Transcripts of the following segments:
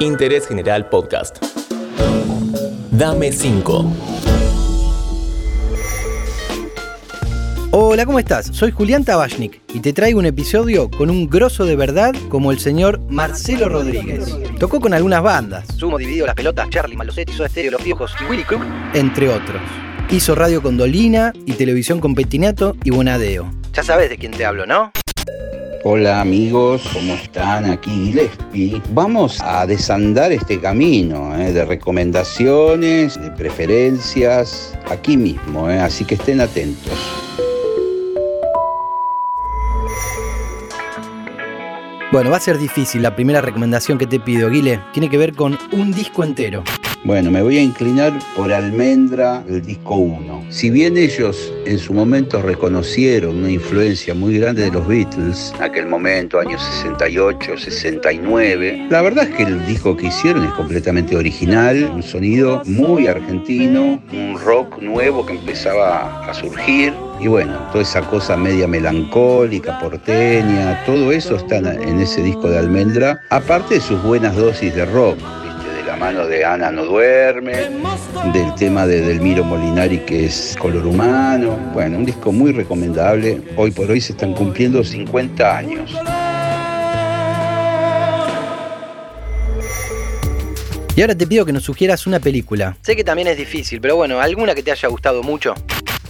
Interés General Podcast. Dame 5. Hola, ¿cómo estás? Soy Julián Tabachnik y te traigo un episodio con un grosso de verdad como el señor Marcelo Rodríguez. Tocó con algunas bandas, Sumo dividido las pelotas, Charlie, Malosetti, Soda Stereo, Los Piojos y Willy Crook. entre otros. Hizo radio con Dolina y televisión con Petinato y Bonadeo. Ya sabes de quién te hablo, ¿no? Hola amigos, ¿cómo están? Aquí Gillespie. Vamos a desandar este camino ¿eh? de recomendaciones, de preferencias, aquí mismo, ¿eh? así que estén atentos. Bueno, va a ser difícil la primera recomendación que te pido, Guile. Tiene que ver con un disco entero. Bueno, me voy a inclinar por Almendra, el disco 1. Si bien ellos en su momento reconocieron una influencia muy grande de los Beatles, en aquel momento, años 68, 69, la verdad es que el disco que hicieron es completamente original, un sonido muy argentino, un rock nuevo que empezaba a surgir. Y bueno, toda esa cosa media melancólica, porteña, todo eso está en ese disco de Almendra, aparte de sus buenas dosis de rock la mano de Ana no duerme, del tema de Delmiro Molinari que es color humano. Bueno, un disco muy recomendable. Hoy por hoy se están cumpliendo 50 años. Y ahora te pido que nos sugieras una película. Sé que también es difícil, pero bueno, alguna que te haya gustado mucho.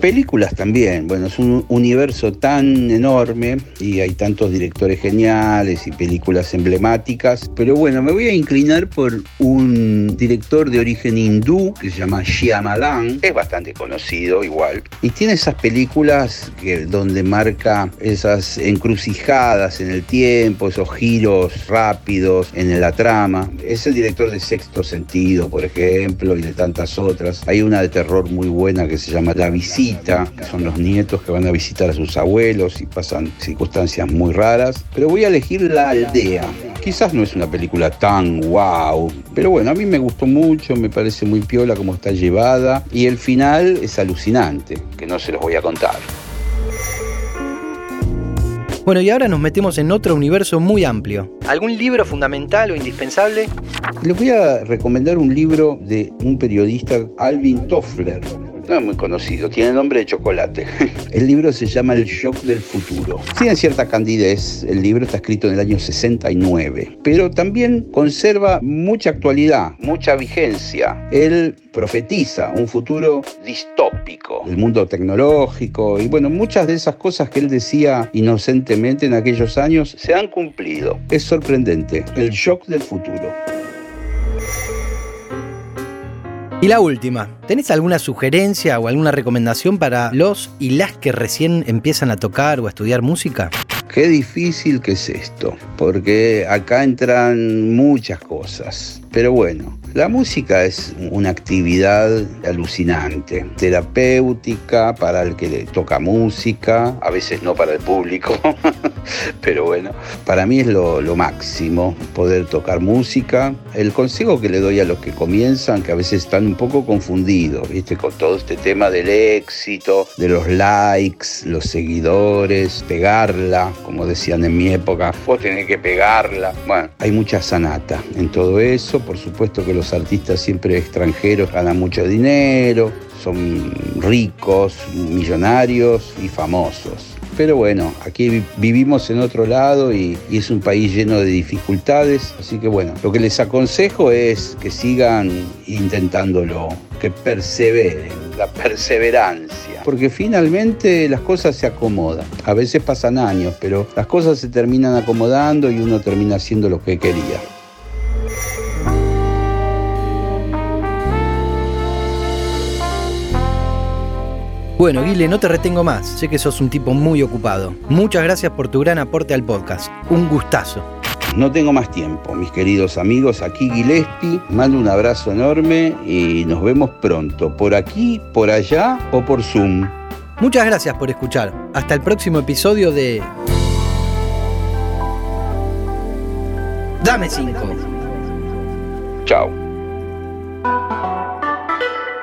Películas también, bueno, es un universo tan enorme y hay tantos directores geniales y películas emblemáticas, pero bueno, me voy a inclinar por un director de origen hindú que se llama Shyamalan, es bastante conocido igual, y tiene esas películas que, donde marca esas encrucijadas en el tiempo, esos giros rápidos en la trama. Es el director de Sexto Sentido, por ejemplo, y de tantas otras. Hay una de terror muy buena que se llama La Visita que son los nietos que van a visitar a sus abuelos y pasan circunstancias muy raras. Pero voy a elegir La Aldea. Quizás no es una película tan wow, pero bueno, a mí me gustó mucho, me parece muy piola como está llevada y el final es alucinante, que no se los voy a contar. Bueno, y ahora nos metemos en otro universo muy amplio. ¿Algún libro fundamental o indispensable? Les voy a recomendar un libro de un periodista, Alvin Toffler. Es muy conocido, tiene nombre de chocolate. El libro se llama El Shock del Futuro. Tiene cierta candidez, el libro está escrito en el año 69, pero también conserva mucha actualidad, mucha vigencia. Él profetiza un futuro distópico, el mundo tecnológico y bueno, muchas de esas cosas que él decía inocentemente en aquellos años se han cumplido. Es sorprendente, el shock del futuro. Y la última, ¿tenés alguna sugerencia o alguna recomendación para los y las que recién empiezan a tocar o a estudiar música? Qué difícil que es esto, porque acá entran muchas cosas. Pero bueno, la música es una actividad alucinante, terapéutica para el que toca música, a veces no para el público, pero bueno, para mí es lo, lo, máximo poder tocar música. El consejo que le doy a los que comienzan, que a veces están un poco confundidos, ¿viste? Con todo este tema del éxito, de los likes, los seguidores, pegarla, como decían en mi época, vos tenés que pegarla. Bueno, hay mucha sanata en todo eso, por supuesto que los artistas siempre extranjeros ganan mucho dinero, son ricos, millonarios y famosos. Pero bueno, aquí vivimos en otro lado y, y, es un país lleno de dificultades. Así que bueno, lo que les aconsejo es que sigan intentándolo, que perseveren, la perseverancia. Porque finalmente las cosas se acomodan. A veces pasan años, pero las cosas se terminan acomodando y uno termina haciendo lo que quería. Bueno, Guile, no te retengo más. Sé que sos un tipo muy ocupado. Muchas gracias por tu gran aporte al podcast. Un gustazo. No tengo más tiempo, mis queridos amigos. Aquí Gillespie. Mando un abrazo enorme y nos vemos pronto. Por aquí, por allá o por Zoom. Muchas gracias por escuchar. Hasta el próximo episodio de. Dame 5. Chao.